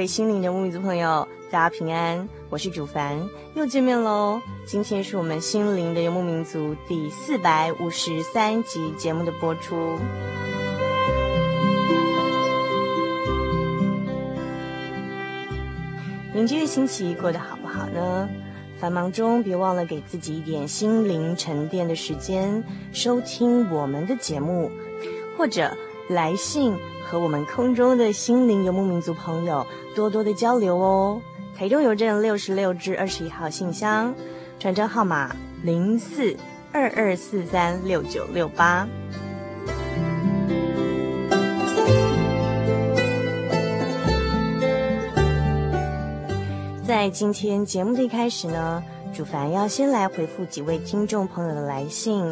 位心灵的游牧民族朋友，大家平安，我是主凡，又见面喽。今天是我们心灵的游牧民族第四百五十三集节目的播出。您这个星期过得好不好呢？繁忙中别忘了给自己一点心灵沉淀的时间，收听我们的节目，或者来信。和我们空中的心灵游牧民族朋友多多的交流哦。台中邮政六十六至二十一号信箱，传真号码零四二二四三六九六八。在今天节目的一开始呢，主凡要先来回复几位听众朋友的来信。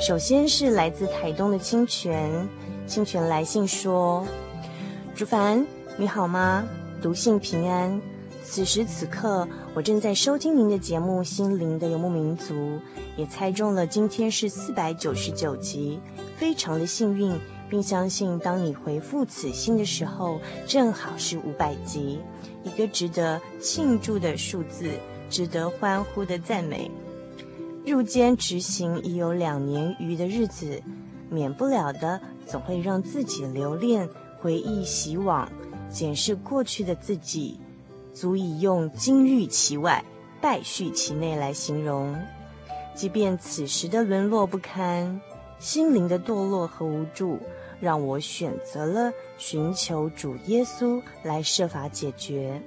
首先是来自台东的清泉。清泉来信说：“竹凡，你好吗？读信平安。此时此刻，我正在收听您的节目《心灵的游牧民族》，也猜中了今天是四百九十九集，非常的幸运，并相信当你回复此信的时候，正好是五百集，一个值得庆祝的数字，值得欢呼的赞美。入监执行已有两年余的日子，免不了的。”总会让自己留恋、回忆昔往、检视过去的自己，足以用金玉其外，败絮其内来形容。即便此时的沦落不堪，心灵的堕落和无助，让我选择了寻求主耶稣来设法解决。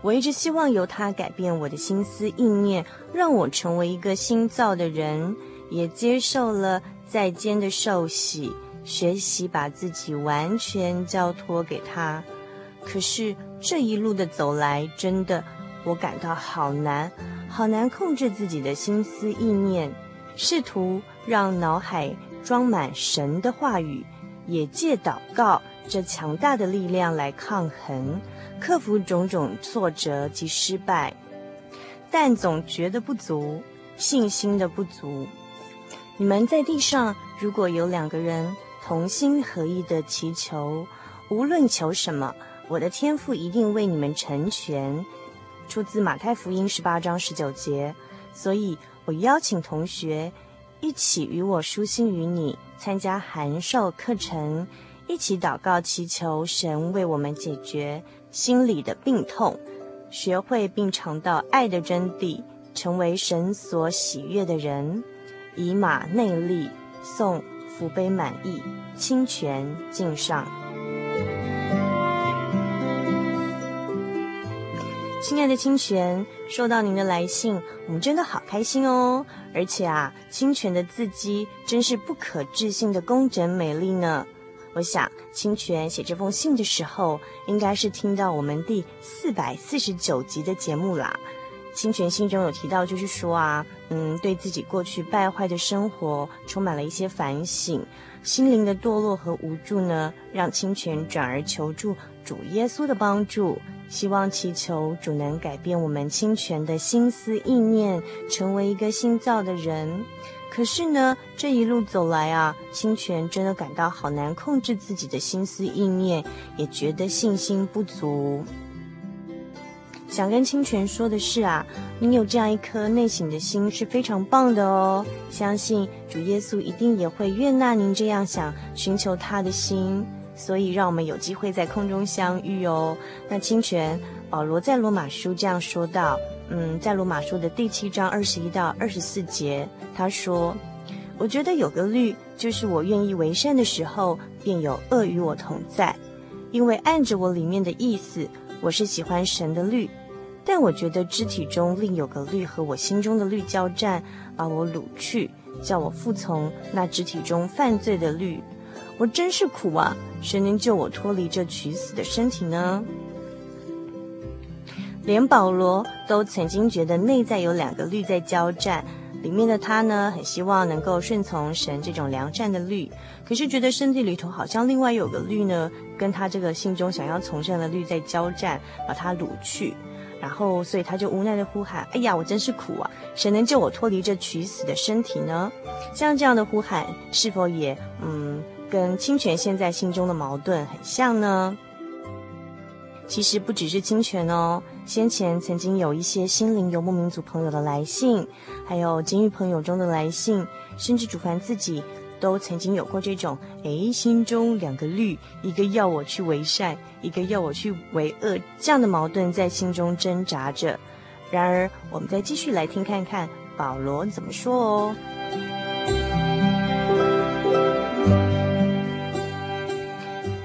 我一直希望由他改变我的心思意念，让我成为一个新造的人，也接受了。在监的受洗，学习把自己完全交托给他。可是这一路的走来，真的我感到好难，好难控制自己的心思意念，试图让脑海装满神的话语，也借祷告这强大的力量来抗衡，克服种种挫折及失败，但总觉得不足，信心的不足。你们在地上，如果有两个人同心合意的祈求，无论求什么，我的天父一定为你们成全。出自马太福音十八章十九节。所以我邀请同学一起与我舒心与你参加函授课程，一起祷告祈求神为我们解决心里的病痛，学会并尝到爱的真谛，成为神所喜悦的人。以马内利，送福杯满溢，清泉敬上。亲爱的清泉，收到您的来信，我们真的好开心哦！而且啊，清泉的字迹真是不可置信的工整美丽呢。我想，清泉写这封信的时候，应该是听到我们第四百四十九集的节目啦。清泉信中有提到，就是说啊。嗯，对自己过去败坏的生活充满了一些反省，心灵的堕落和无助呢，让清泉转而求助主耶稣的帮助，希望祈求主能改变我们清泉的心思意念，成为一个新造的人。可是呢，这一路走来啊，清泉真的感到好难控制自己的心思意念，也觉得信心不足。想跟清泉说的是啊，你有这样一颗内省的心是非常棒的哦。相信主耶稣一定也会悦纳您这样想寻求他的心，所以让我们有机会在空中相遇哦。那清泉，保罗在罗马书这样说道，嗯，在罗马书的第七章二十一到二十四节，他说：“我觉得有个律，就是我愿意为善的时候，便有恶与我同在，因为按着我里面的意思，我是喜欢神的律。”但我觉得肢体中另有个律和我心中的律交战，把我掳去，叫我服从那肢体中犯罪的律。我真是苦啊！谁能救我脱离这取死的身体呢？连保罗都曾经觉得内在有两个律在交战，里面的他呢，很希望能够顺从神这种良善的律，可是觉得身体里头好像另外有个律呢，跟他这个心中想要从善的律在交战，把他掳去。然后，所以他就无奈地呼喊：“哎呀，我真是苦啊！谁能救我脱离这取死的身体呢？”像这样的呼喊，是否也嗯，跟清泉现在心中的矛盾很像呢？其实不只是清泉哦，先前曾经有一些心灵游牧民族朋友的来信，还有监狱朋友中的来信，甚至主凡自己。都曾经有过这种，诶，心中两个律，一个要我去为善，一个要我去为恶，这样的矛盾在心中挣扎着。然而，我们再继续来听看看保罗怎么说哦。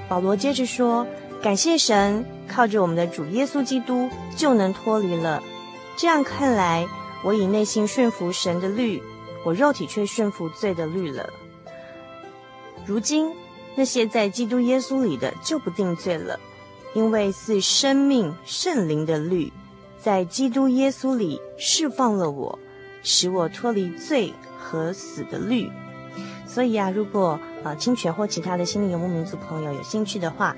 保罗接着说：“感谢神，靠着我们的主耶稣基督就能脱离了。这样看来，我以内心顺服神的律，我肉体却顺服罪的律了。”如今，那些在基督耶稣里的就不定罪了，因为是生命圣灵的律，在基督耶稣里释放了我，使我脱离罪和死的律。所以啊，如果啊清泉或其他的心灵游牧民族朋友有兴趣的话，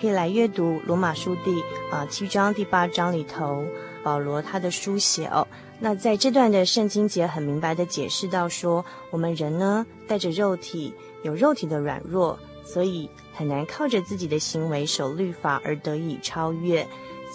可以来阅读罗马书第啊七章第八章里头保罗他的书写哦。那在这段的圣经节很明白的解释到说，我们人呢带着肉体。有肉体的软弱，所以很难靠着自己的行为守律法而得以超越。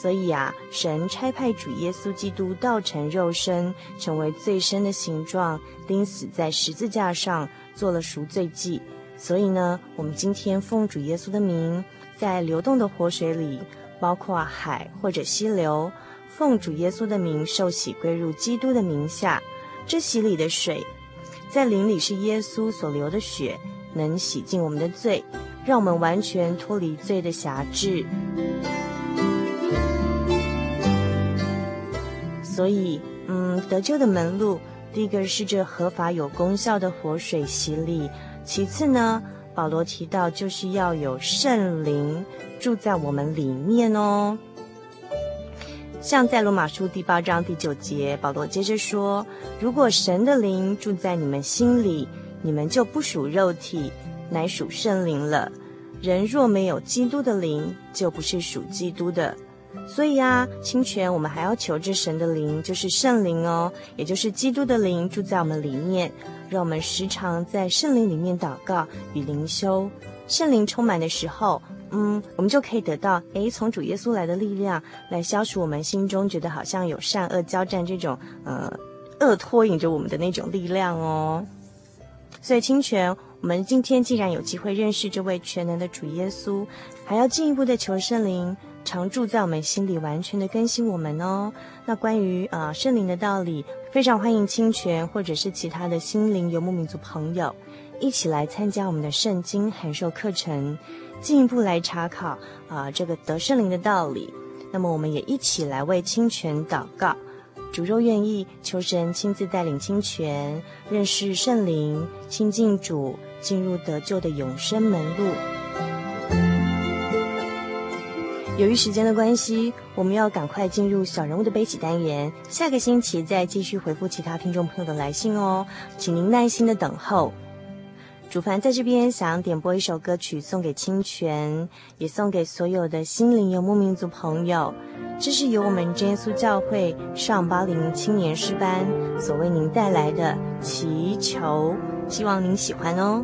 所以啊，神差派主耶稣基督道成肉身，成为最深的形状，钉死在十字架上，做了赎罪祭。所以呢，我们今天奉主耶稣的名，在流动的活水里，包括海或者溪流，奉主耶稣的名受洗归入基督的名下。这洗礼的水，在灵里是耶稣所流的血。能洗净我们的罪，让我们完全脱离罪的辖制。所以，嗯，得救的门路，第一个是这合法有功效的活水洗礼；其次呢，保罗提到就是要有圣灵住在我们里面哦。像在罗马书第八章第九节，保罗接着说：“如果神的灵住在你们心里。”你们就不属肉体，乃属圣灵了。人若没有基督的灵，就不是属基督的。所以啊，清泉，我们还要求这神的灵，就是圣灵哦，也就是基督的灵住在我们里面，让我们时常在圣灵里面祷告与灵修。圣灵充满的时候，嗯，我们就可以得到诶，从主耶稣来的力量，来消除我们心中觉得好像有善恶交战这种呃恶拖引着我们的那种力量哦。所以，清泉，我们今天既然有机会认识这位全能的主耶稣，还要进一步的求圣灵常住在我们心里，完全的更新我们哦。那关于啊、圣灵的道理，非常欢迎清泉或者是其他的心灵游牧民族朋友一起来参加我们的圣经函授课程，进一步来查考啊、这个得圣灵的道理。那么，我们也一起来为清泉祷告。主若愿意，求神亲自带领清泉认识圣灵，亲近主，进入得救的永生门路。由于时间的关系，我们要赶快进入小人物的悲喜单元。下个星期再继续回复其他听众朋友的来信哦，请您耐心的等候。主凡在这边想点播一首歌曲送给清泉，也送给所有的心灵游牧民族朋友。这是由我们真耶稣教会上巴陵青年诗班所为您带来的祈求，希望您喜欢哦。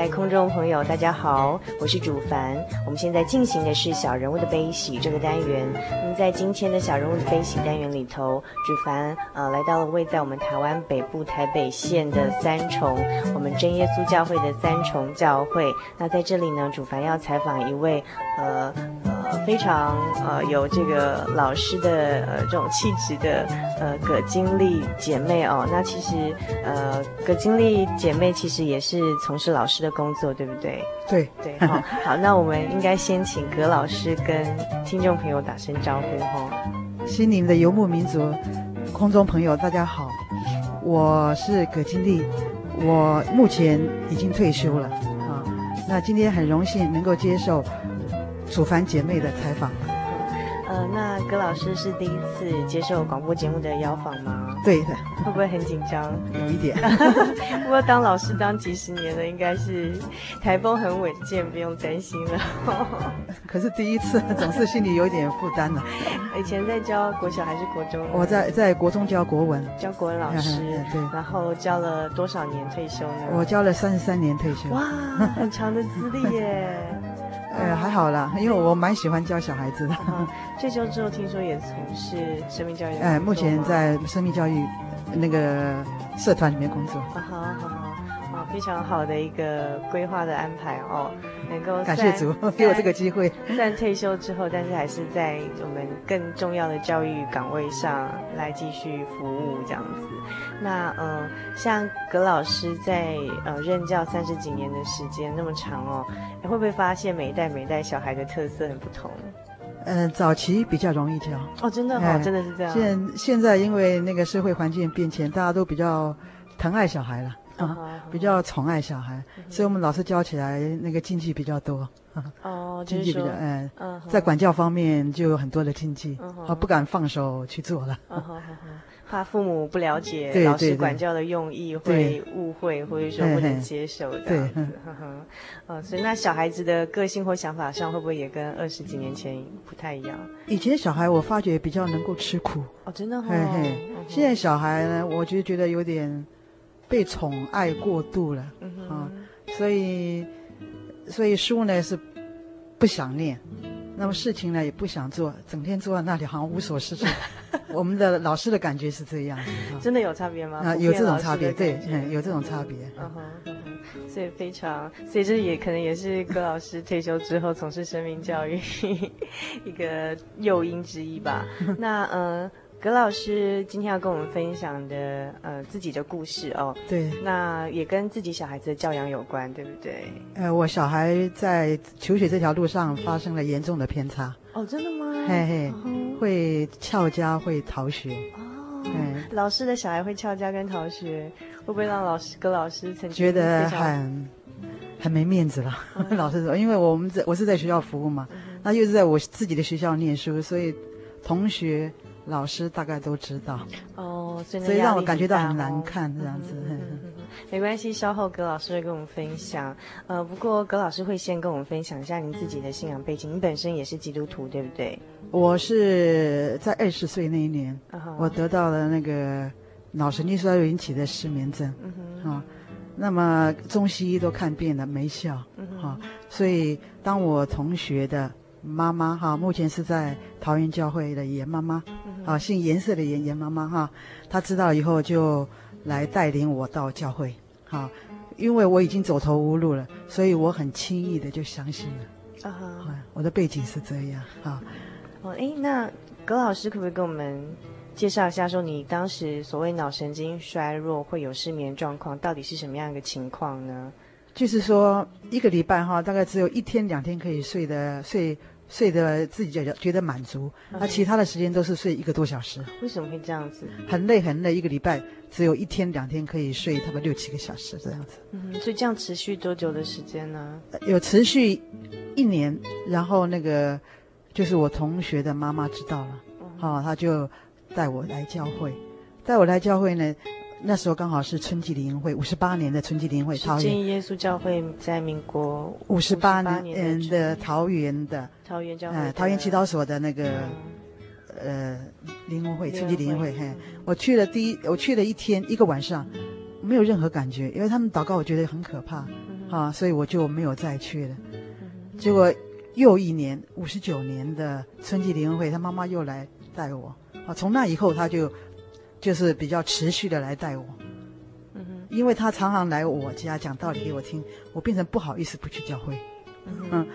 在空中朋友，大家好，我是主凡。我们现在进行的是小人物的悲喜这个单元。那么在今天的小人物的悲喜单元里头，主凡呃来到了位在我们台湾北部台北县的三重，我们真耶稣教会的三重教会。那在这里呢，主凡要采访一位呃呃非常呃有这个老师的呃这种气质的呃葛金丽姐妹哦。那其实呃葛金丽姐妹其实也是从事老师的工作，对不对？对对，好，好，那我们应该先请葛老师跟听众朋友打声招呼哈。心灵的游牧民族，空中朋友大家好，我是葛金丽，我目前已经退休了啊。那今天很荣幸能够接受楚凡姐妹的采访。呃，那葛老师是第一次接受广播节目的邀访吗？对的。会不会很紧张？有一点。不过当老师当几十年了，应该是台风很稳健，不用担心了。可是第一次总是心里有一点负担呢。以前在教国小还是国中？我在在国中教国文，教国文老师。对。然后教了多少年退休呢？我教了三十三年退休。哇，很长的资历耶。呃，还好啦，因为我蛮喜欢教小孩子的。退休之后，听说也从事生命教育。哎，目前在生命教育那个社团里面工作。好好好，好，非常好的一个规划的安排哦，能够感谢主 给我这个机会。虽然退休之后，但是还是在我们更重要的教育岗位上来继续服务这样子。那呃，像葛老师在呃任教三十几年的时间那么长哦，你会不会发现每一代每一代小孩的特色很不同？嗯、呃，早期比较容易教哦，真的哦，哎、真的是这样。现现在因为那个社会环境变迁，大家都比较疼爱小孩了啊，哦、比较宠爱小孩，嗯、所以我们老师教起来那个禁忌比较多。哦，禁忌比较嗯，在管教方面就有很多的禁忌，啊，不敢放手去做了。怕父母不了解老师管教的用意，会误会或者说不能接受这样子。嗯，所以那小孩子的个性或想法上，会不会也跟二十几年前不太一样？以前小孩我发觉比较能够吃苦哦，真的哦。现在小孩呢，我就觉得有点被宠爱过度了，啊，所以。所以书呢是不想念，那么事情呢也不想做，整天坐在那里好像无所事事。我们的老师的感觉是这样，真的有差别吗？啊，有这种差别，对，嗯，有这种差别。嗯哼，所以非常，所以这也可能也是葛老师退休之后从事生命教育 一个诱因之一吧。那嗯。呃葛老师今天要跟我们分享的，呃，自己的故事哦。对。那也跟自己小孩子的教养有关，对不对？呃，我小孩在求学这条路上发生了严重的偏差。哦，真的吗？嘿嘿，会翘家，会逃学。哦。嗯。老师的小孩会翘家跟逃学，会不会让老师葛老师曾经觉得很很没面子了？老师说，因为我们在我是在学校服务嘛，那又是在我自己的学校念书，所以同学。老师大概都知道哦，所以，所以让我感觉到很难看这样子。没关系，稍后葛老师会跟我们分享。呃，不过葛老师会先跟我们分享一下您自己的信仰背景。你本身也是基督徒，对不对？我是在二十岁那一年，我得到了那个脑神经衰弱引起的失眠症。啊，那么中西医都看遍了，没效。啊，所以当我同学的。妈妈哈，目前是在桃园教会的严妈妈，啊，姓颜色的颜颜妈妈哈，她知道以后就来带领我到教会，哈，因为我已经走投无路了，所以我很轻易的就相信了，啊哈，我的背景是这样，哈，哦，哎，那葛老师可不可以跟我们介绍一下，说你当时所谓脑神经衰弱会有失眠状况，到底是什么样一个情况呢？就是说，一个礼拜哈，大概只有一天两天可以睡的睡睡得自己觉得觉得满足，那其他的时间都是睡一个多小时。为什么会这样子？很累很累，一个礼拜只有一天两天可以睡差不多六七个小时这样子。嗯，所以这样持续多久的时间呢？有持续一年，然后那个就是我同学的妈妈知道了，好，他就带我来教会，带我来教会呢。那时候刚好是春季灵会，五十八年的春季灵会，桃园真耶稣教会在民国五十八年的桃园的桃园教会，嗯，桃园祈祷所的那个呃灵会，春季灵会，嘿，我去了第一，我去了一天一个晚上，没有任何感觉，因为他们祷告，我觉得很可怕，啊，所以我就没有再去了。结果又一年五十九年的春季灵恩会，他妈妈又来带我啊。从那以后，他就就是比较持续的来带我。嗯哼，因为他常常来我家讲道理给我听，我变成不好意思不去教会。嗯，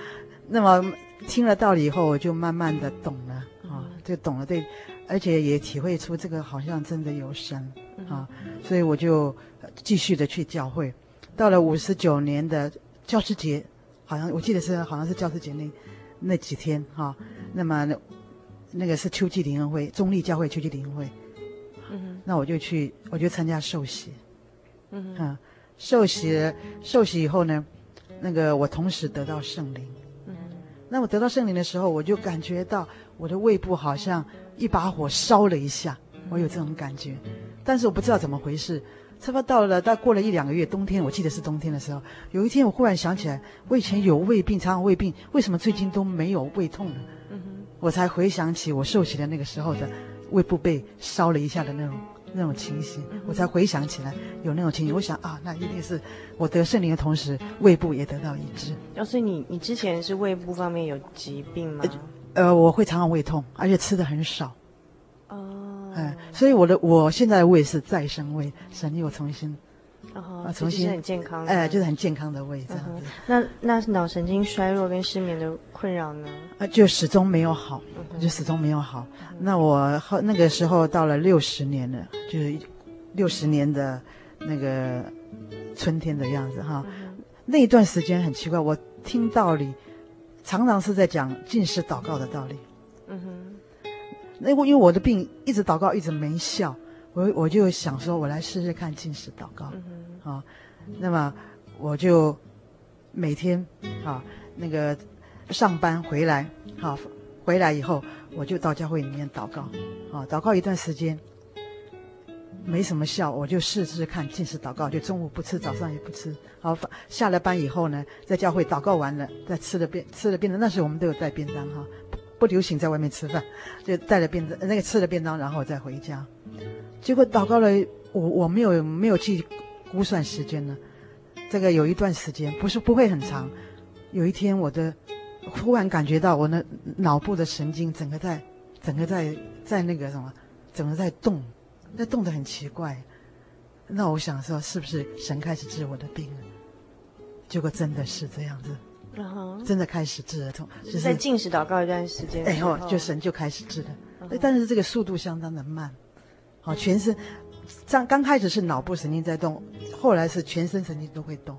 那么听了道理以后，我就慢慢的懂了啊，就懂了对，而且也体会出这个好像真的有神啊，所以我就继续的去教会。到了五十九年的教师节，好像我记得是好像是教师节那那几天哈、啊，那么那那个是秋季灵恩会，中立教会秋季灵恩会，嗯哼，那我就去，我就参加寿喜，嗯哼，啊，受洗受洗以后呢，那个我同时得到圣灵，嗯哼，那我得到圣灵的时候，我就感觉到我的胃部好像一把火烧了一下，我有这种感觉，但是我不知道怎么回事。差不多到了，到过了一两个月，冬天，我记得是冬天的时候，有一天我忽然想起来，我以前有胃病，常常胃病，为什么最近都没有胃痛了？嗯哼，我才回想起我受洗的那个时候的胃部被烧了一下的那种那种情形，嗯、我才回想起来有那种情形。我想啊，那一定是我得圣灵的同时，胃部也得到医治。要、是、你你之前是胃部方面有疾病吗？呃，我会常常胃痛，而且吃的很少。哦哎，所以我的我现在的胃是再生胃，神又重新，啊，重新很健康，哎，就是很健康的胃这样子。那那脑神经衰弱跟失眠的困扰呢？啊，就始终没有好，就始终没有好。那我后那个时候到了六十年了，就是六十年的那个春天的样子哈。那一段时间很奇怪，我听道理，常常是在讲进食祷告的道理。嗯哼。那我因为我的病一直祷告一直没效，我我就想说，我来试试看进食祷告，啊，那么我就每天啊那个上班回来，好回来以后我就到教会里面祷告，啊祷告一段时间没什么效，我就试试看禁食祷告，就中午不吃，早上也不吃，好下了班以后呢，在教会祷告完了再吃了便吃了便当，那时候我们都有带便当哈。不流行在外面吃饭，就带了便当，那个吃了便当，然后再回家。结果祷告了，我我没有没有去估算时间呢。这个有一段时间，不是不会很长。有一天，我的忽然感觉到我的脑部的神经整个在整个在在那个什么，整个在动，那动得很奇怪。那我想说，是不是神开始治我的病了？结果真的是这样子。然后真的开始治了痛，就是在禁食祷告一段时间，哎后，就神就开始治了，但是这个速度相当的慢，好，全身，刚刚开始是脑部神经在动，后来是全身神经都会动。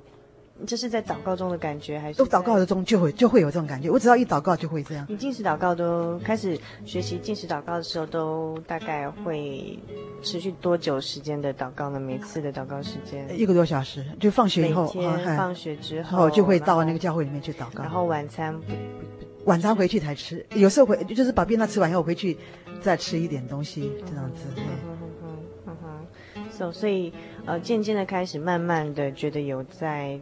这是在祷告中的感觉，还是？都祷告的中就会就会有这种感觉。我只要一祷告就会这样。你进食祷告都开始学习进食祷告的时候，都大概会持续多久时间的祷告呢？每次的祷告时间？一个多小时，就放学以后。每天放学之后就会到那个教会里面去祷告。然后晚餐不，晚餐回去才吃，有时候回就是把便当吃完以后回去再吃一点东西这样子。嗯哼哼哼哼哼。所所以呃，渐渐的开始，慢慢的觉得有在。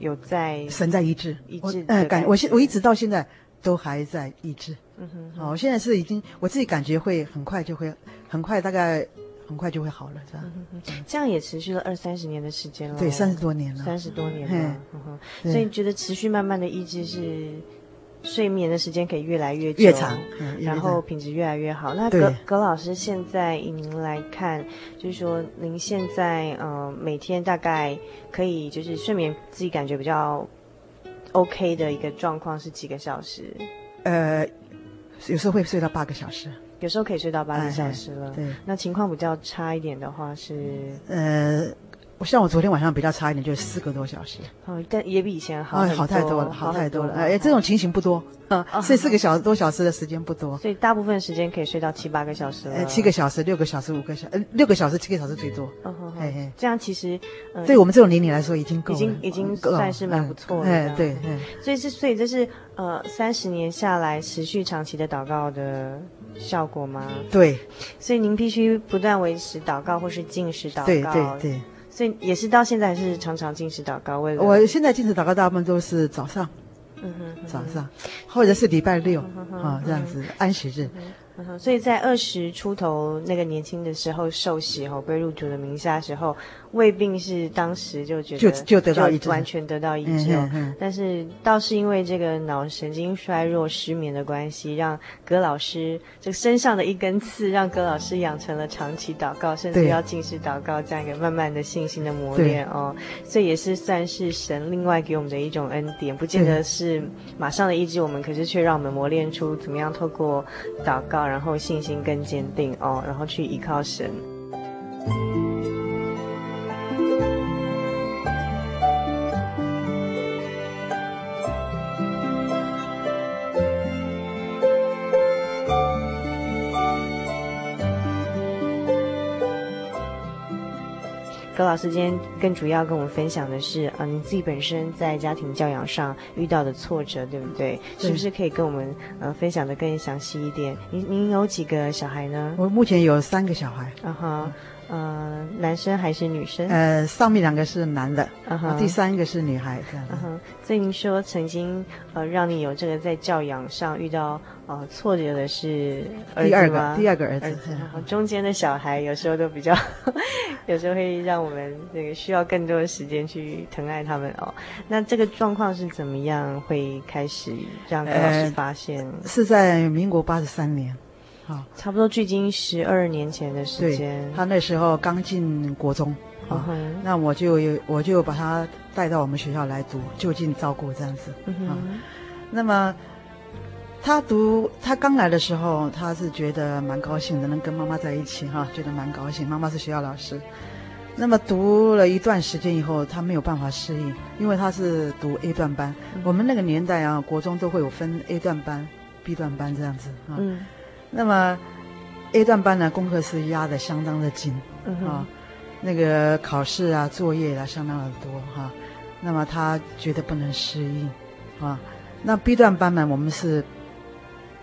有在神在医治，医治哎，感我现我一直到现在都还在医治。嗯哼，好，我现在是已经我自己感觉会很快就会很快，大概很快就会好了，是吧。这样也持续了二三十年的时间了。对，三十多年了。三十多年了。嗯哼，所以觉得持续慢慢的医治是。睡眠的时间可以越来越久，越长，嗯、然后品质越来越好。那葛葛老师现在以您来看，就是说您现在呃每天大概可以就是睡眠自己感觉比较 OK 的一个状况是几个小时？呃，有时候会睡到八个小时，有时候可以睡到八个小时了。哎、对，那情况比较差一点的话是呃。像我昨天晚上比较差一点，就是四个多小时。哦，但也比以前好。哎好太多了，好太多了。哎，这种情形不多。嗯，睡四个小时多小时的时间不多。所以大部分时间可以睡到七八个小时了。呃，七个小时、六个小时、五个小，呃，六个小时、七个小时最多。嗯哼。嘿嘿，这样其实，对我们这种年龄来说已经够了。已经已经算是蛮不错的。哎，对。所以是，所以这是呃三十年下来持续长期的祷告的效果吗？对。所以您必须不断维持祷告或是进食祷告。对对对。所以也是到现在还是常常进食祷告，为了我现在进食祷告大部分都是早上，嗯哼，早上或者是礼拜六啊这样子安息日，嗯，所以在二十出头那个年轻的时候受洗后归入主的名下的时候，胃病是当时就觉得就就得到完全得到医治。但是倒是因为这个脑神经衰弱失眠的关系，让葛老师这身上的一根刺，让葛老师养成了长期祷告，甚至要禁食祷告这样一个慢慢的信心的磨练哦。所以也是算是神另外给我们的一种恩典，不见得是马上的医治我们，可是却让我们磨练出怎么样透过祷告。然后信心更坚定哦，然后去依靠神。葛老师今天更主要跟我们分享的是，啊，你自己本身在家庭教养上遇到的挫折，对不对？对，是不是可以跟我们呃分享的更详细一点？您您有几个小孩呢？我目前有三个小孩。啊哈。呃，男生还是女生？呃，上面两个是男的，uh -huh. 第三个是女孩，这样。所以您说曾经呃让你有这个在教养上遇到呃挫折的是第二个，第二个儿子。然后中间的小孩有时候都比较，有时候会让我们这个需要更多的时间去疼爱他们哦。那这个状况是怎么样会开始让葛老师发现？呃、是在民国八十三年。好，差不多距今十二年前的时间。他那时候刚进国中，好、uh -huh.，那我就我就把他带到我们学校来读，就近照顾这样子。嗯、uh -huh. 那么他读他刚来的时候，他是觉得蛮高兴的，能跟妈妈在一起哈，觉得蛮高兴。妈妈是学校老师。那么读了一段时间以后，他没有办法适应，因为他是读 A 段班。Uh. 我们那个年代啊，国中都会有分 A 段班、B 段班这样子啊。嗯、uh。那么，A 段班呢，功课是压的相当的紧，啊，那个考试啊、作业啊相当的多哈、啊。那么他觉得不能适应，啊，那 B 段班呢，我们是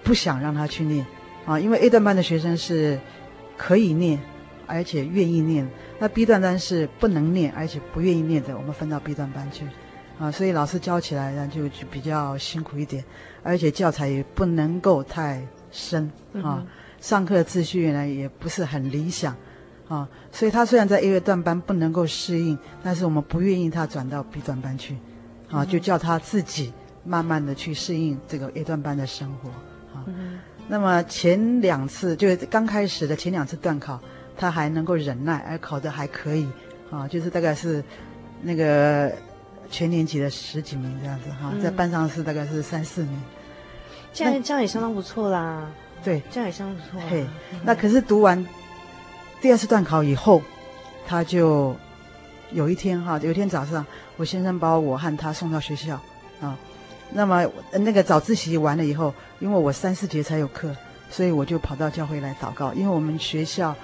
不想让他去念，啊，因为 A 段班的学生是可以念，而且愿意念，那 B 段班是不能念，而且不愿意念的，我们分到 B 段班去，啊，所以老师教起来呢就就比较辛苦一点，而且教材也不能够太。深啊，上课的秩序呢也不是很理想啊，所以他虽然在 A 段班不能够适应，但是我们不愿意他转到 B 段班去，啊，就叫他自己慢慢的去适应这个 A 段班的生活啊。那么前两次就是刚开始的前两次段考，他还能够忍耐，而考得还可以啊，就是大概是那个全年级的十几名这样子哈，在班上是大概是三四名。这样这样也相当不错啦，对，这样也相当不错。嘿，那可是读完第二次段考以后，他就有一天哈，有一天早上，我先生把我和他送到学校啊。那么那个早自习完了以后，因为我三四节才有课，所以我就跑到教会来祷告。因为我们学校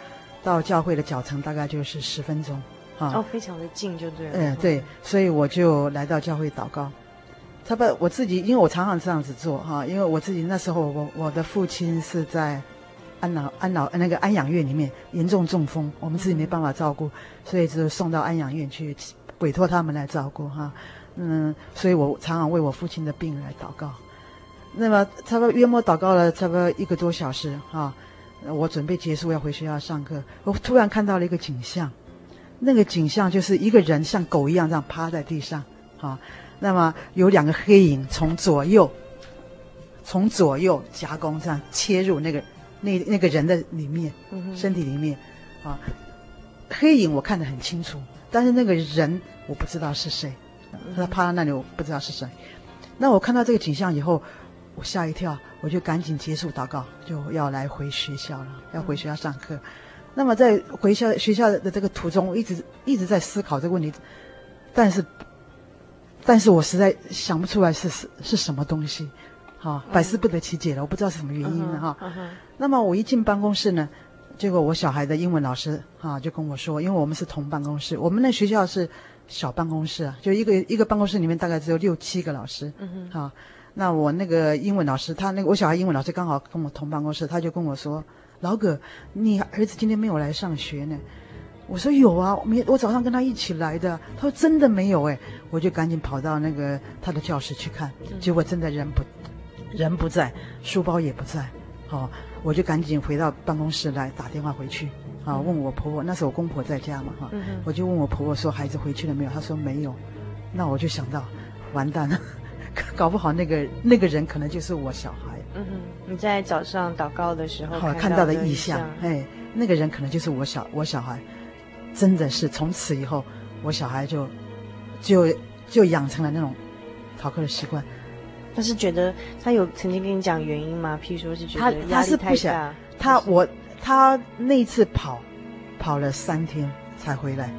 到教会的脚程大概就是十分钟啊，哦，非常的近，就对了。嗯，对，所以我就来到教会祷告。他不，我自己，因为我常常这样子做哈，因为我自己那时候我我的父亲是在安老安老那个安养院里面严重中风，我们自己没办法照顾，所以就送到安养院去委托他们来照顾哈，嗯，所以我常常为我父亲的病来祷告。那么差不多约莫祷告了差不多一个多小时哈，我准备结束要回学校上课，我突然看到了一个景象，那个景象就是一个人像狗一样这样趴在地上哈。那么有两个黑影从左右，从左右夹攻这样切入那个那那个人的里面，身体里面，啊，黑影我看得很清楚，但是那个人我不知道是谁，他趴在那里我不知道是谁。那我看到这个景象以后，我吓一跳，我就赶紧结束祷告，就要来回学校了，要回学校上课。那么在回校学校的这个途中，我一直一直在思考这个问题，但是。但是我实在想不出来是是是什么东西，哈，百思不得其解了，我不知道是什么原因了哈。那么我一进办公室呢，结果我小孩的英文老师哈就跟我说，因为我们是同办公室，我们那学校是小办公室啊，就一个一个办公室里面大概只有六七个老师，嗯哈。那我那个英文老师，他那个我小孩英文老师刚好跟我同办公室，他就跟我说，老葛，你儿子今天没有来上学呢。我说有啊，我我早上跟他一起来的。他说真的没有哎，我就赶紧跑到那个他的教室去看，结果真的人不人不在，书包也不在。好，我就赶紧回到办公室来打电话回去，啊，问我婆婆，那时候我公婆在家嘛，哈，我就问我婆婆说孩子回去了没有？她说没有，那我就想到，完蛋了，搞不好那个那个人可能就是我小孩。嗯哼，你在早上祷告的时候好看到的异象，哎，那个人可能就是我小我小孩，真的是从此以后，我小孩就就就养成了那种逃课的习惯。他是觉得他有曾经跟你讲原因吗？譬如说是觉得压力太大。他我他那次跑跑了三天才回来，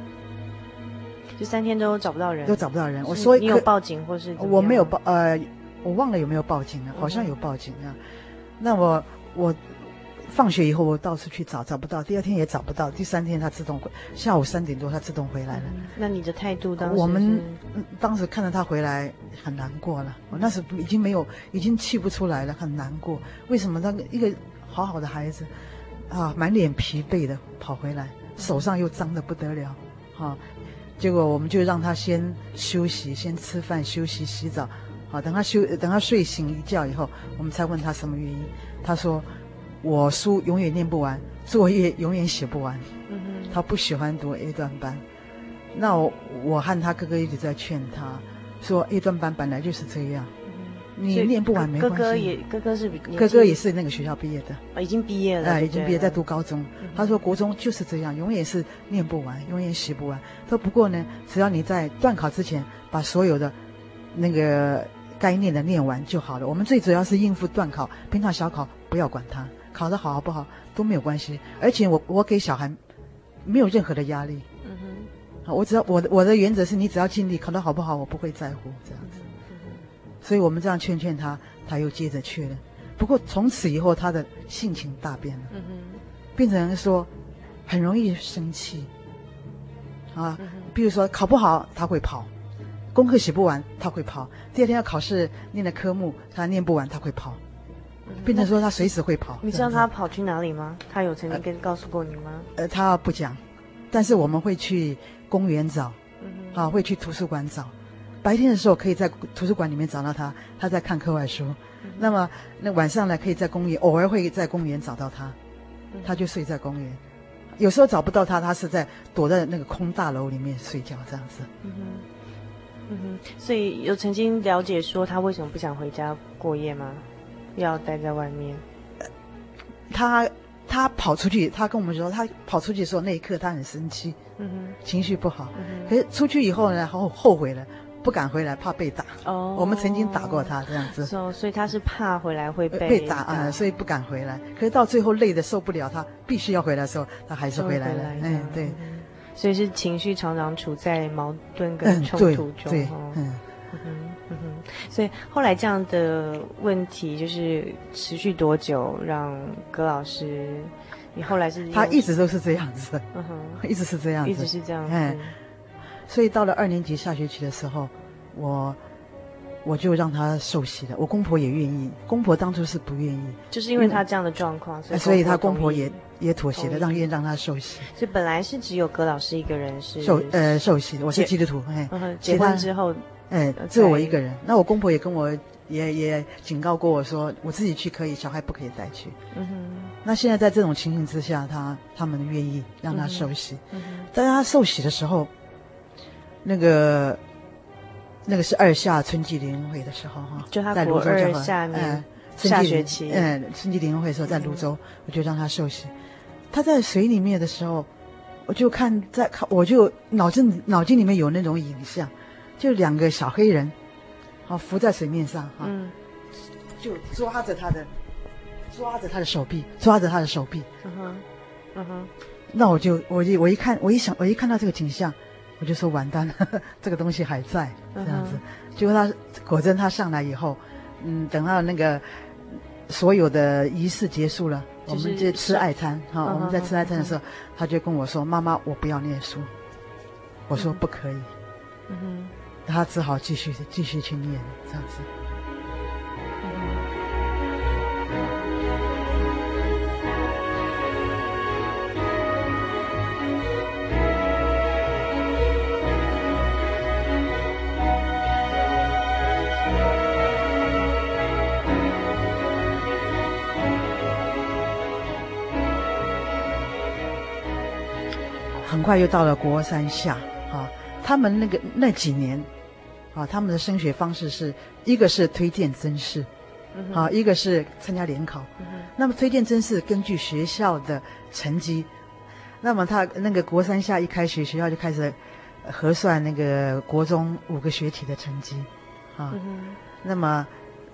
就三天都找不到人，都找不到人。我说你有报警或是？我没有报，呃，我忘了有没有报警了，好像有报警啊。那我我。放学以后，我到处去找，找不到。第二天也找不到。第三天，他自动回。下午三点多，他自动回来了。嗯、那你的态度当时？我们当时看到他回来，很难过了。我那时已经没有，已经气不出来了，很难过。为什么？那个一个好好的孩子，啊，满脸疲惫的跑回来，手上又脏的不得了，啊，结果我们就让他先休息，先吃饭、休息、洗澡，好，等他休，等他睡醒一觉以后，我们才问他什么原因。他说。我书永远念不完，作业永远写不完。嗯哼，他不喜欢读 A 段班。那我我和他哥哥一直在劝他，说 A 段班本来就是这样，你念不完没关系。哥哥也哥哥是哥哥也是那个学校毕业的，啊，已经毕业了，哎，已经毕业在读高中。他说国中就是这样，永远是念不完，永远写不完。他说不过呢，只要你在段考之前把所有的那个该念的念完就好了。我们最主要是应付段考，平常小考不要管他。考得好好不好都没有关系，而且我我给小孩没有任何的压力。嗯哼，我只要我的我的原则是你只要尽力，考得好不好我不会在乎这样子。嗯，所以我们这样劝劝他，他又接着去了。不过从此以后他的性情大变了。变成说很容易生气。啊，比如说考不好他会跑，功课写不完他会跑，第二天要考试念的科目他念不完他会跑。变成说他随时会跑，你知道他跑去哪里吗？他有曾经跟告诉过你吗？呃，他不讲，但是我们会去公园找，嗯，啊，会去图书馆找。白天的时候可以在图书馆里面找到他，他在看课外书。嗯，那么那晚上呢，可以在公园，偶尔会在公园找到他，他就睡在公园。有时候找不到他，他是在躲在那个空大楼里面睡觉这样子。嗯哼，嗯哼，所以有曾经了解说他为什么不想回家过夜吗？要待在外面，他他跑出去，他跟我们说，他跑出去的时候那一刻他很生气，嗯哼，情绪不好。嗯、可是出去以后呢，后后悔了，不敢回来，怕被打。哦，我们曾经打过他这样子。哦，所以他是怕回来会被被打啊，所以不敢回来。可是到最后累的受不了，他必须要回来的时候，他还是回来了。嗯，对。所以是情绪常常处在矛盾跟冲突中。嗯，对，嗯。所以后来这样的问题就是持续多久？让葛老师，你后来是他一直都是这样子，嗯哼，一直是这样子，一直是这样子。嗯，所以到了二年级下学期的时候，我我就让他受洗了。我公婆也愿意，公婆当初是不愿意，就是因为他这样的状况，所以所以他公婆也也妥协了，让愿让他受洗。所以本来是只有葛老师一个人是受呃受洗的，我是基督徒。哎，结婚之后。哎，只有我一个人。那我公婆也跟我也也警告过我说，我自己去可以，小孩不可以再去。嗯哼。那现在在这种情形之下，他他们愿意让他受洗。嗯哼。但是他受洗的时候，那个那个是二下春季联欢会的时候哈，就他国二下面下学期，嗯，春季联欢会的时候在泸州，我就让他受洗。他在水里面的时候，我就看在看，我就脑子脑筋里面有那种影像。就两个小黑人，好浮在水面上哈，嗯、就抓着他的，抓着他的手臂，抓着他的手臂。嗯哼，嗯哼。那我就我一我一看我一想我一看到这个景象，我就说完蛋了，呵 呵这个东西还在这样子。嗯、结果他果真他上来以后，嗯，等到那个所有的仪式结束了，就是、我们就吃爱餐哈。我们在吃爱餐的时候，嗯、他就跟我说：“妈妈，我不要念书。”我说：“不可以。”嗯哼。他只好继续继续去念，这样子很快又到了国三下啊，他们那个那几年。啊，他们的升学方式是一个是推荐甄试，嗯、啊，一个是参加联考。嗯、那么推荐甄试根据学校的成绩，那么他那个国三下一开学，学校就开始核算那个国中五个学期的成绩啊。嗯、那么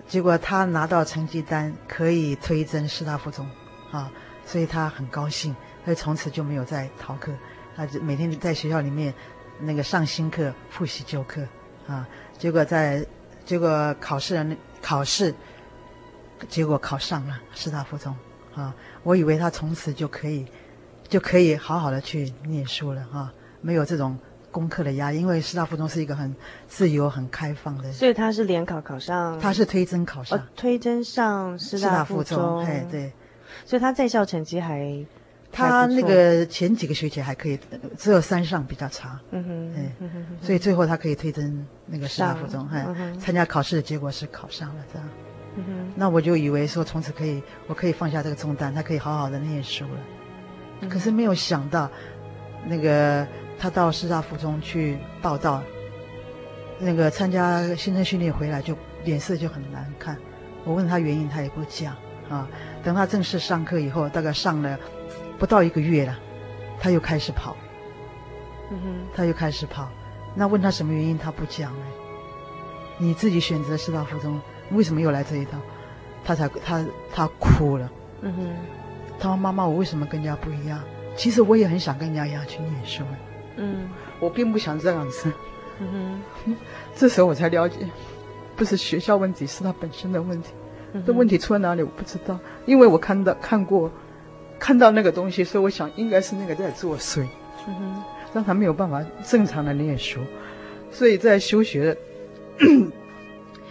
结果他拿到成绩单，可以推甄师大附中啊，所以他很高兴。所以从此就没有再逃课，他就每天在学校里面那个上新课、复习旧课啊。结果在结果考试那考试，结果考上了师大附中啊。我以为他从此就可以就可以好好的去念书了啊，没有这种功课的压力，因为师大附中是一个很自由、很开放的。所以他是联考考上，他是推甄考上，哦、推甄上师大附中，哎对。所以他在校成绩还。他那个前几个学期还可以，只有三上比较差。嗯哼，哎，所以最后他可以推甄那个师大附中，哎，参加考试的结果是考上了，这样。嗯哼，那我就以为说从此可以，我可以放下这个重担，他可以好好的念书了。可是没有想到，那个他到师大附中去报道，那个参加新生训练回来就脸色就很难看。我问他原因，他也不讲啊。等他正式上课以后，大概上了。不到一个月了，他又开始跑。嗯哼，他又开始跑。那问他什么原因，他不讲哎。你自己选择师大附中，为什么又来这一套？他才他他哭了。嗯哼，他说：“妈妈，我为什么跟人家不一样？其实我也很想跟人家一样去念书。嗯，我并不想这样子。嗯哼，这时候我才了解，不是学校问题，是他本身的问题。这问题出在哪里，我不知道，因为我看到看过。”看到那个东西，所以我想应该是那个在作祟，嗯哼，让他没有办法正常的念书。所以在休学，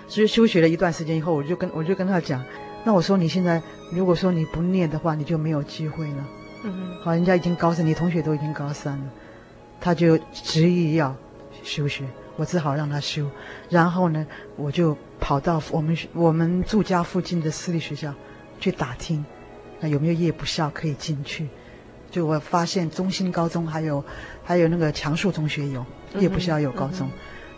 所以休学了一段时间以后，我就跟我就跟他讲，那我说你现在如果说你不念的话，你就没有机会了。嗯哼，好，人家已经高三，你同学都已经高三了，他就执意要休学，我只好让他休。然后呢，我就跑到我们我们住家附近的私立学校去打听。那有没有夜不校可以进去？就我发现中兴高中还有，还有那个强恕中学有夜不校有高中。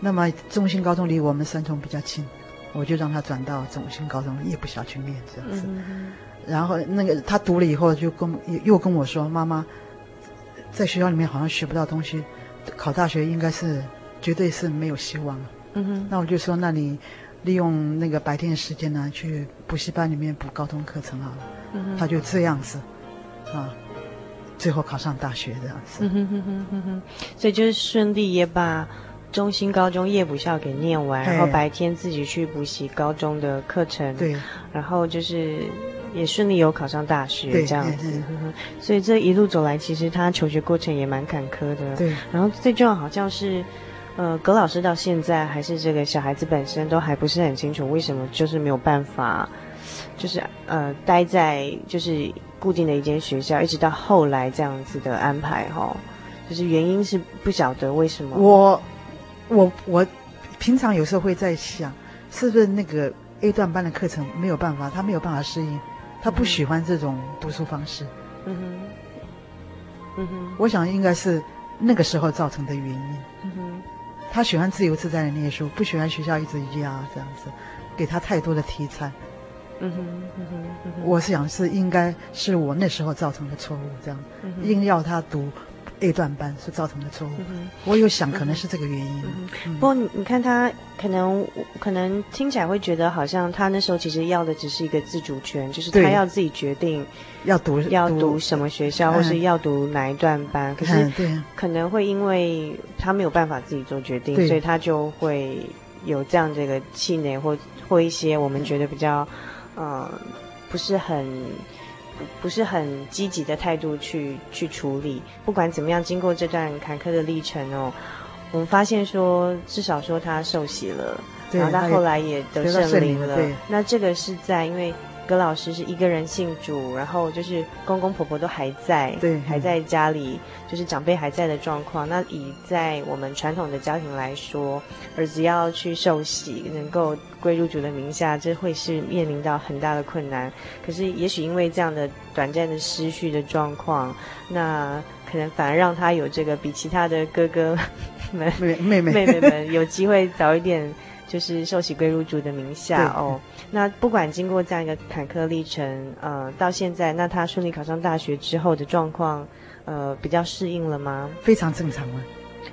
那么中兴高中离我们三重比较近，我就让他转到中兴高中夜不校去念这样子。嗯、然后那个他读了以后就跟又跟我说：“妈妈，在学校里面好像学不到东西，考大学应该是绝对是没有希望了。”嗯哼。那我就说：“那你利用那个白天的时间呢，去补习班里面补高中课程好了。”他就这样子，啊，最后考上大学这样子。嗯哼哼哼哼哼，所以就是顺利也把中心高中夜补校给念完，然后白天自己去补习高中的课程。对。然后就是也顺利有考上大学这样子。所以这一路走来，其实他求学过程也蛮坎坷的。对。然后最重要好像是，呃，葛老师到现在还是这个小孩子本身都还不是很清楚为什么就是没有办法。就是呃，待在就是固定的一间学校，一直到后来这样子的安排哈，就是原因是不晓得为什么。我我我平常有时候会在想，是不是那个 A 段班的课程没有办法，他没有办法适应，他不喜欢这种读书方式。嗯哼，嗯哼，我想应该是那个时候造成的原因。嗯哼，他喜欢自由自在的念书，不喜欢学校一直压这样子，给他太多的题材。嗯哼，嗯哼，嗯哼，我是想是应该是我那时候造成的错误，这样，嗯、硬要他读 A 段班是造成的错误。我有想可能是这个原因。不过你你看他可能可能听起来会觉得好像他那时候其实要的只是一个自主权，就是他要自己决定要读要读什么学校，或是要读哪一段班。可是可能会因为他没有办法自己做决定，所以他就会有这样这个气馁或或一些我们觉得比较。嗯，不是很不是很积极的态度去去处理。不管怎么样，经过这段坎坷的历程哦，我们发现说，至少说他受洗了，然后他后来也得圣灵了。那这个是在因为。葛老师是一个人信主，然后就是公公婆婆都还在，对，还在家里，就是长辈还在的状况。那以在我们传统的家庭来说，儿子要去受洗，能够归入主的名下，这会是面临到很大的困难。可是也许因为这样的短暂的失序的状况，那可能反而让他有这个比其他的哥哥们、妹 妹妹妹们有机会早一点就是受洗归入主的名下哦。那不管经过这样一个坎坷历程，呃，到现在，那他顺利考上大学之后的状况，呃，比较适应了吗？非常正常了。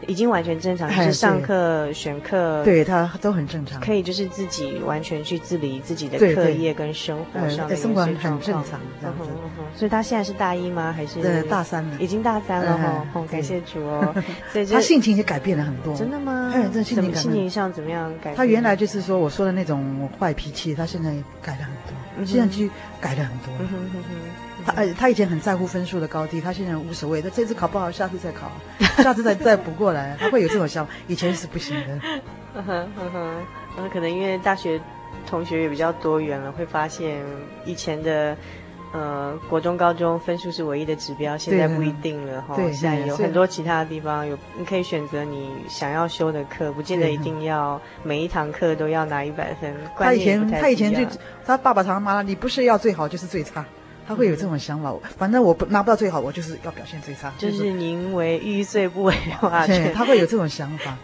已经完全正常，就是上课、选课，对他都很正常，可以就是自己完全去自理自己的课业跟生活上的一些很正常这样子。所以他现在是大一吗？还是对大三了？已经大三了哈。感谢主哦。所以他性情也改变了很多。真的吗？哎，这性情性情上怎么样改？他原来就是说我说的那种坏脾气，他现在改了很多，现在去改了很多。他呃，他以前很在乎分数的高低，他现在无所谓。他这次考不好，下次再考，下次再再补过来，他会有这种想法。以前是不行的。嗯哼嗯哼，那可能因为大学同学也比较多元了，会发现以前的呃国中、高中分数是唯一的指标，现在不一定了哈。对，现在有很多其他的地方有，你可以选择你想要修的课，不见得一定要每一堂课都要拿一百分。他以前他以前就他爸爸常常骂他，你不是要最好就是最差。他会有这种想法，反正我不拿不到最好，我就是要表现最差。就是宁为玉碎不为瓦全。他会有这种想法。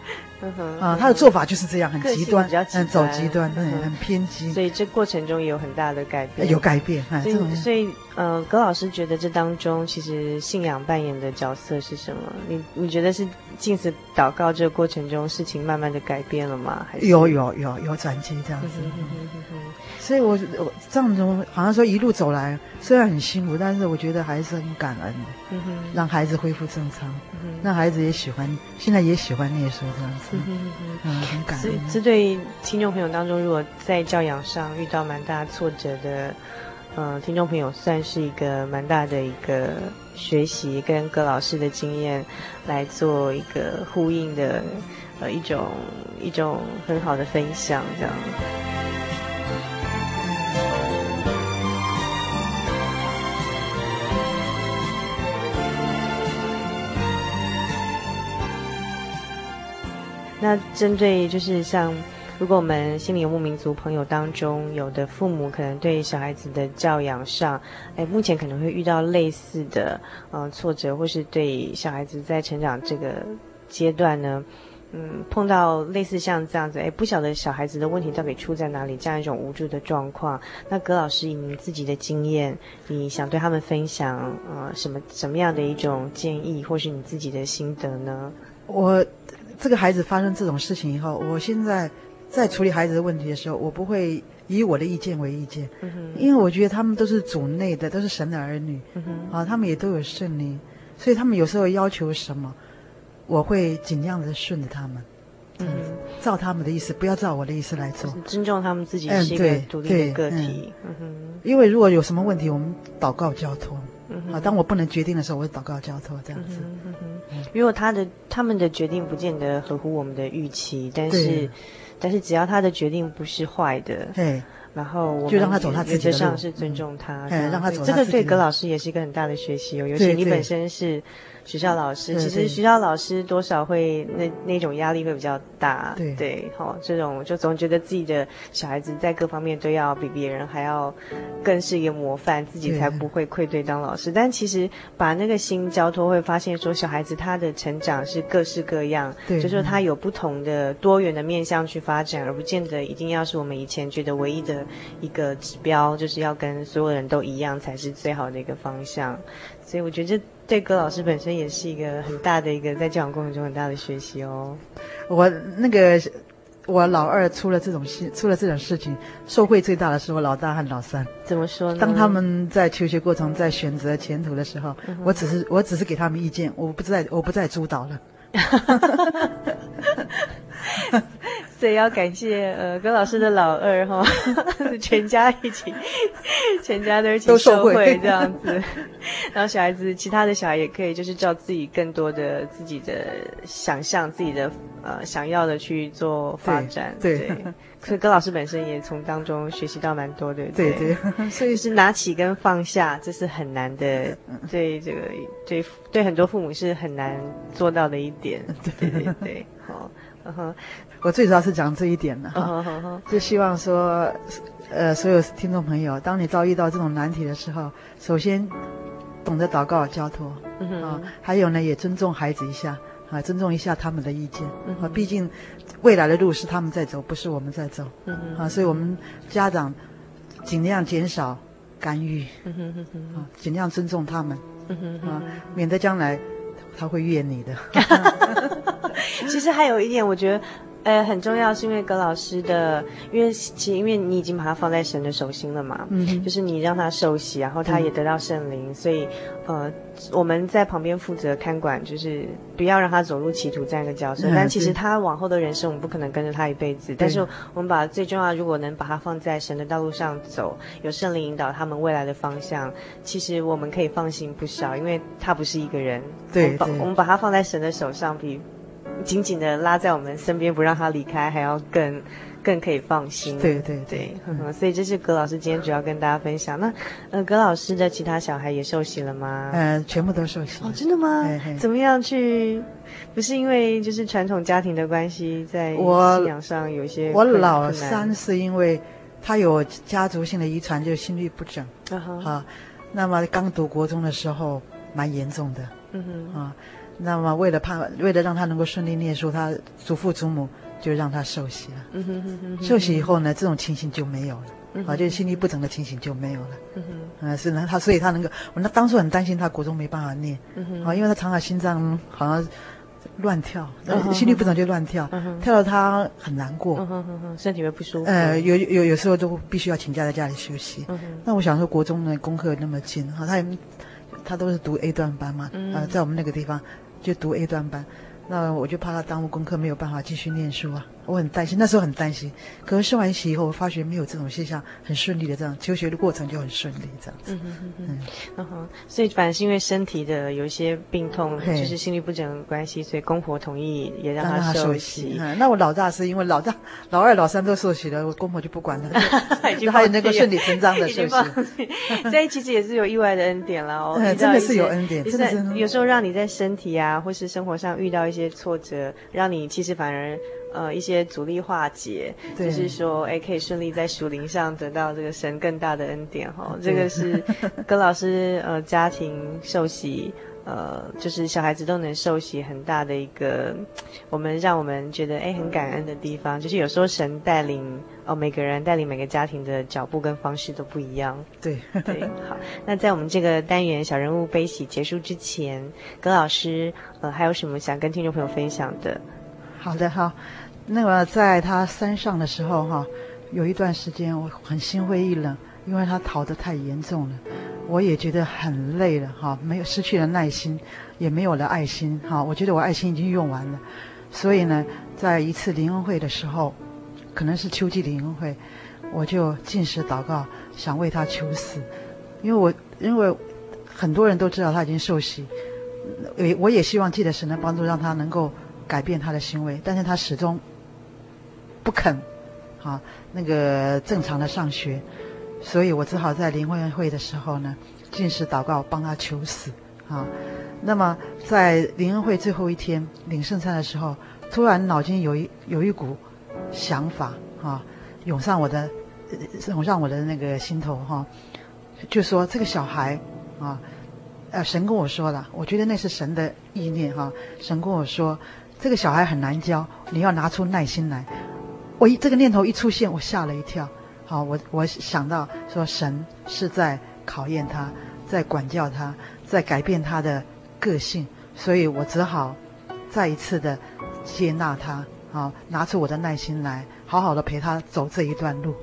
啊，他的做法就是这样，很极端，嗯，走极端，对，很偏激。所以这过程中也有很大的改变。有改变，所以，所以，呃，葛老师觉得这当中其实信仰扮演的角色是什么？你你觉得是镜子祷告这个过程中事情慢慢的改变了吗？还是有有有有转机这样子。所以我我这样子好像说一路走来，虽然很辛苦，但是我觉得还是很感恩。嗯哼，让孩子恢复正常，让孩子也喜欢，现在也喜欢念书这样子。嗯嗯嗯，很感恩。这对听众朋友当中，如果在教养上遇到蛮大挫折的，嗯，听众朋友算是一个蛮大的一个学习，跟葛老师的经验来做一个呼应的，呃，一种一种很好的分享，这样。那针对就是像，如果我们心里游牧民族朋友当中有的父母可能对小孩子的教养上，哎，目前可能会遇到类似的呃挫折，或是对小孩子在成长这个阶段呢，嗯，碰到类似像这样子，哎，不晓得小孩子的问题到底出在哪里，这样一种无助的状况，那葛老师以您自己的经验，你想对他们分享呃什么什么样的一种建议，或是你自己的心得呢？我。这个孩子发生这种事情以后，我现在在处理孩子的问题的时候，我不会以我的意见为意见，嗯、因为我觉得他们都是主内的，都是神的儿女，嗯、啊，他们也都有圣灵，所以他们有时候要求什么，我会尽量的顺着他们，嗯，照他们的意思，不要照我的意思来做，尊重他们自己是一个独立的个体，嗯。哼，因为如果有什么问题，我们祷告交托。啊，当我不能决定的时候，我会祷告交托这样子。如果他的他们的决定不见得合乎我们的预期，但是但是只要他的决定不是坏的，对，然后我们就让他走他自己的路，上是尊重他，让他走。这个对葛老师也是一个很大的学习哦，尤其你本身是。学校老师其实学校老师多少会那那种压力会比较大，对对，好，这种就总觉得自己的小孩子在各方面都要比别人还要更是一个模范，自己才不会愧对当老师。但其实把那个心交托，会发现说小孩子他的成长是各式各样，对，就说他有不同的多元的面向去发展，而不见得一定要是我们以前觉得唯一的一个指标，就是要跟所有人都一样才是最好的一个方向。所以我觉得这对葛老师本身也是一个很大的一个在教养过程中很大的学习哦。我那个我老二出了这种事，出了这种事情，受惠最大的是我老大和老三。怎么说呢？当他们在求学过程在选择前途的时候，嗯、我只是我只是给他们意见，我不再我不再主导了。所以要感谢呃葛老师的老二哈，全家一起，全家都一起受惠这样子，然后小孩子其他的小孩也可以就是照自己更多的自己的想象，自己的呃想要的去做发展，对，对。对，所以葛老师本身也从当中学习到蛮多的，对对，对，所以是拿起跟放下，这是很难的，对这个对对很多父母是很难做到的一点，对对对，对，好，然后。我最主要是讲这一点的 哈，就希望说，呃，所有听众朋友，当你遭遇到这种难题的时候，首先懂得祷告交托，嗯、啊，还有呢，也尊重孩子一下啊，尊重一下他们的意见、嗯、啊，毕竟未来的路是他们在走，不是我们在走，嗯啊，所以我们家长尽量减少干预，啊，尽量尊重他们，啊，免得将来他会怨你的。其实还有一点，我觉得。呃，很重要，是因为葛老师的，因为其实因为你已经把他放在神的手心了嘛，嗯，就是你让他受洗，然后他也得到圣灵，嗯、所以呃，我们在旁边负责看管，就是不要让他走入歧途这样一个角色。嗯、但其实他往后的人生，我们不可能跟着他一辈子。但是我们把最重要，如果能把他放在神的道路上走，有圣灵引导他们未来的方向，其实我们可以放心不少，因为他不是一个人。对，对，我们把他放在神的手上，比。紧紧的拉在我们身边，不让他离开，还要更更可以放心。对对对，所以这是葛老师今天主要跟大家分享。那呃，葛老师的其他小孩也受洗了吗？呃，全部都受洗。哦，真的吗？嘿嘿怎么样去？不是因为就是传统家庭的关系，在信仰上有一些我。我老三是因为他有家族性的遗传，就是心律不整。啊哈。啊，那么刚读国中的时候蛮严重的。嗯哼。啊。那么，为了怕，为了让他能够顺利念书，他祖父祖母就让他受洗了。嗯哼哼哼。受洗以后呢，这种情形就没有了。嗯。啊，就是心律不整的情形就没有了。嗯哼。啊，是呢，他所以他能够，我那当初很担心他国中没办法念。嗯哼。啊，因为他常常心脏好像乱跳，嗯、心律不整就乱跳，嗯、跳到他很难过。嗯哼哼哼。身体会不舒服。呃，有有有时候都必须要请假在家里休息。嗯哼。那我想说，国中呢功课那么近，哈，他也他都是读 A 段班嘛。嗯。啊，在我们那个地方。就读 A 段班，那我就怕他耽误功课，没有办法继续念书啊。我很担心，那时候很担心。可是受完洗以后，我发觉没有这种现象，很顺利的这样求学的过程就很顺利这样子。嗯嗯嗯嗯。哼，所以反正是因为身体的有一些病痛，就是心律不整的关系，所以公婆同意也让他受洗。嗯，那我老大是因为老大、老二、老三都受洗了，我公婆就不管了，就还有那个顺理成章的 受洗。所以其实也是有意外的恩典了哦。嗯，真的是有恩典，真的是。有时候让你在身体啊，或是生活上遇到一些挫折，让你其实反而。呃，一些阻力化解，就是说，哎，可以顺利在属灵上得到这个神更大的恩典哈。这个是 葛老师呃家庭受洗，呃，就是小孩子都能受洗，很大的一个我们让我们觉得哎很感恩的地方。就是有时候神带领哦每个人带领每个家庭的脚步跟方式都不一样。对对，好。那在我们这个单元小人物悲喜结束之前，葛老师呃还有什么想跟听众朋友分享的？好的，好。那么在他山上的时候，哈，有一段时间我很心灰意冷，因为他逃得太严重了，我也觉得很累了，哈，没有失去了耐心，也没有了爱心，哈，我觉得我爱心已经用完了，所以呢，在一次灵恩会的时候，可能是秋季灵恩会，我就进食祷告，想为他求死，因为我因为很多人都知道他已经受洗，我也希望借着神的帮助，让他能够改变他的行为，但是他始终。不肯，啊，那个正常的上学，所以我只好在灵恩会的时候呢，禁食祷告帮他求死，啊，那么在灵恩会最后一天领圣餐的时候，突然脑筋有一有一股想法，啊，涌上我的，涌上我的那个心头，哈，就说这个小孩，啊，呃，神跟我说了，我觉得那是神的意念，哈，神跟我说这个小孩很难教，你要拿出耐心来。我一这个念头一出现，我吓了一跳。好，我我想到说，神是在考验他，在管教他，在改变他的个性，所以我只好再一次的接纳他，好，拿出我的耐心来，好好的陪他走这一段路。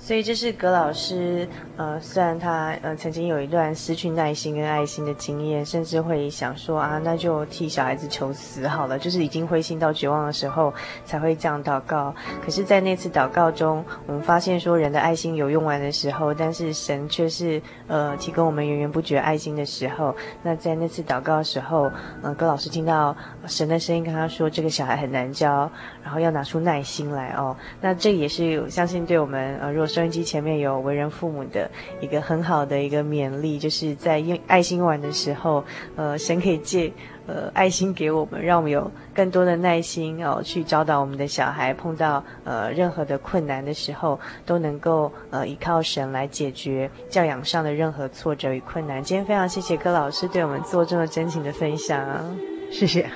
所以这是葛老师，呃，虽然他呃曾经有一段失去耐心跟爱心的经验，甚至会想说啊，那就替小孩子求死好了，就是已经灰心到绝望的时候才会这样祷告。可是，在那次祷告中，我们发现说，人的爱心有用完的时候，但是神却是呃提供我们源源不绝爱心的时候。那在那次祷告的时候，呃，葛老师听到神的声音跟他说，这个小孩很难教，然后要拿出耐心来哦。那这也是相信对我们呃若。收音机前面有为人父母的一个很好的一个勉励，就是在用爱心碗的时候，呃，神可以借呃爱心给我们，让我们有更多的耐心哦，去教导我们的小孩，碰到呃任何的困难的时候，都能够呃依靠神来解决教养上的任何挫折与困难。今天非常谢谢柯老师对我们做这么真情的分享，谢谢。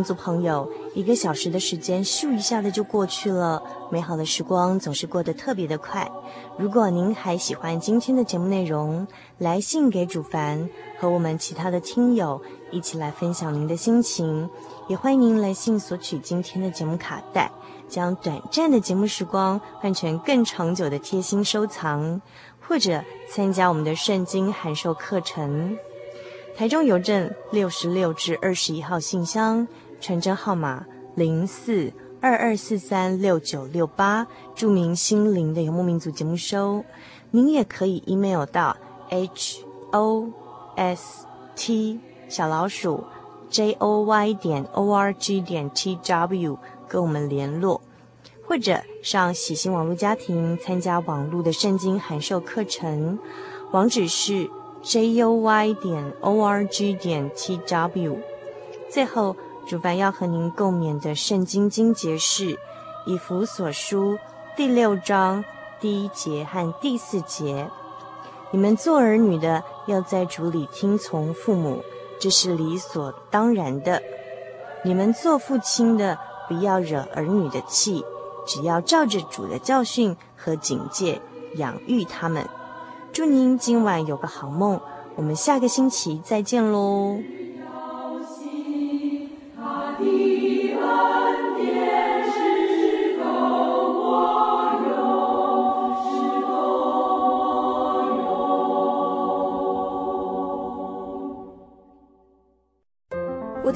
民族朋友，一个小时的时间咻一下子就过去了，美好的时光总是过得特别的快。如果您还喜欢今天的节目内容，来信给主凡，和我们其他的听友一起来分享您的心情。也欢迎您来信索取今天的节目卡带，将短暂的节目时光换成更长久的贴心收藏，或者参加我们的圣经函授课程。台中邮政六十六至二十一号信箱，传真号码零四二二四三六九六八，注明心灵的游牧民族节目收。您也可以 email 到 h o s t 小老鼠 j o y 点 o r g 点 t w 跟我们联络，或者上喜新网络家庭参加网络的圣经函授课程，网址是。juy 点 org 点 tw。最后，主凡要和您共勉的圣经经节是以弗所书第六章第一节和第四节。你们做儿女的要在主里听从父母，这是理所当然的。你们做父亲的不要惹儿女的气，只要照着主的教训和警戒养育他们。祝您今晚有个好梦，我们下个星期再见喽。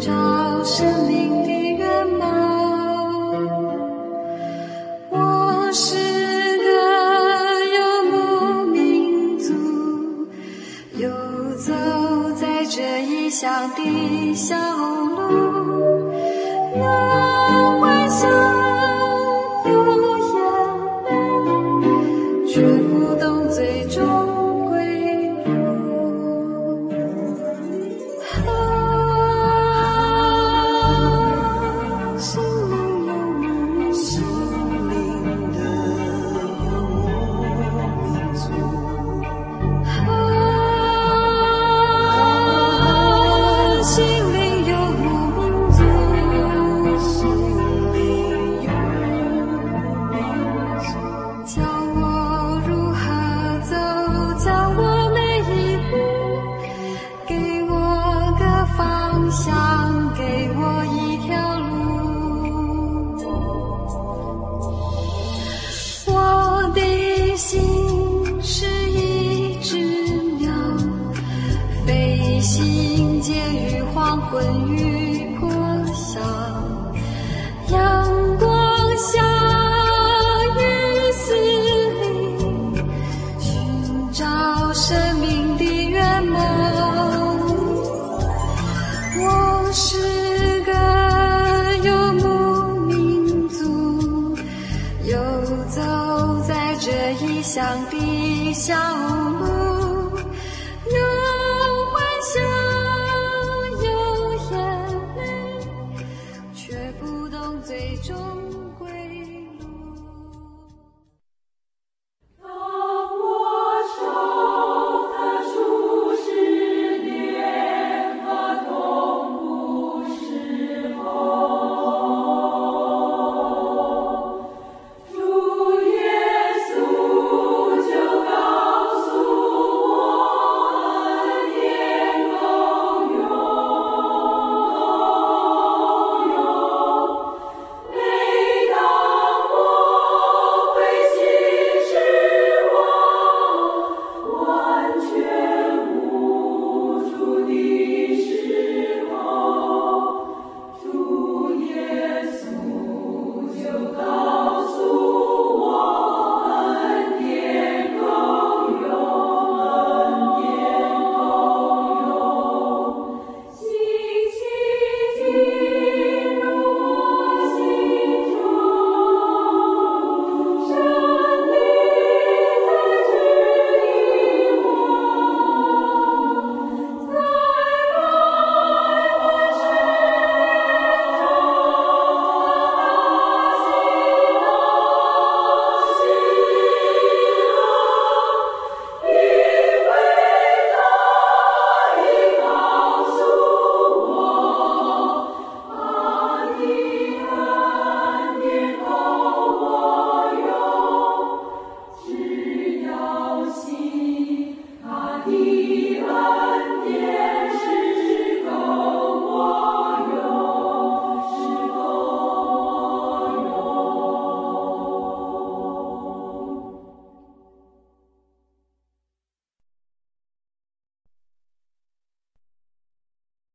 照。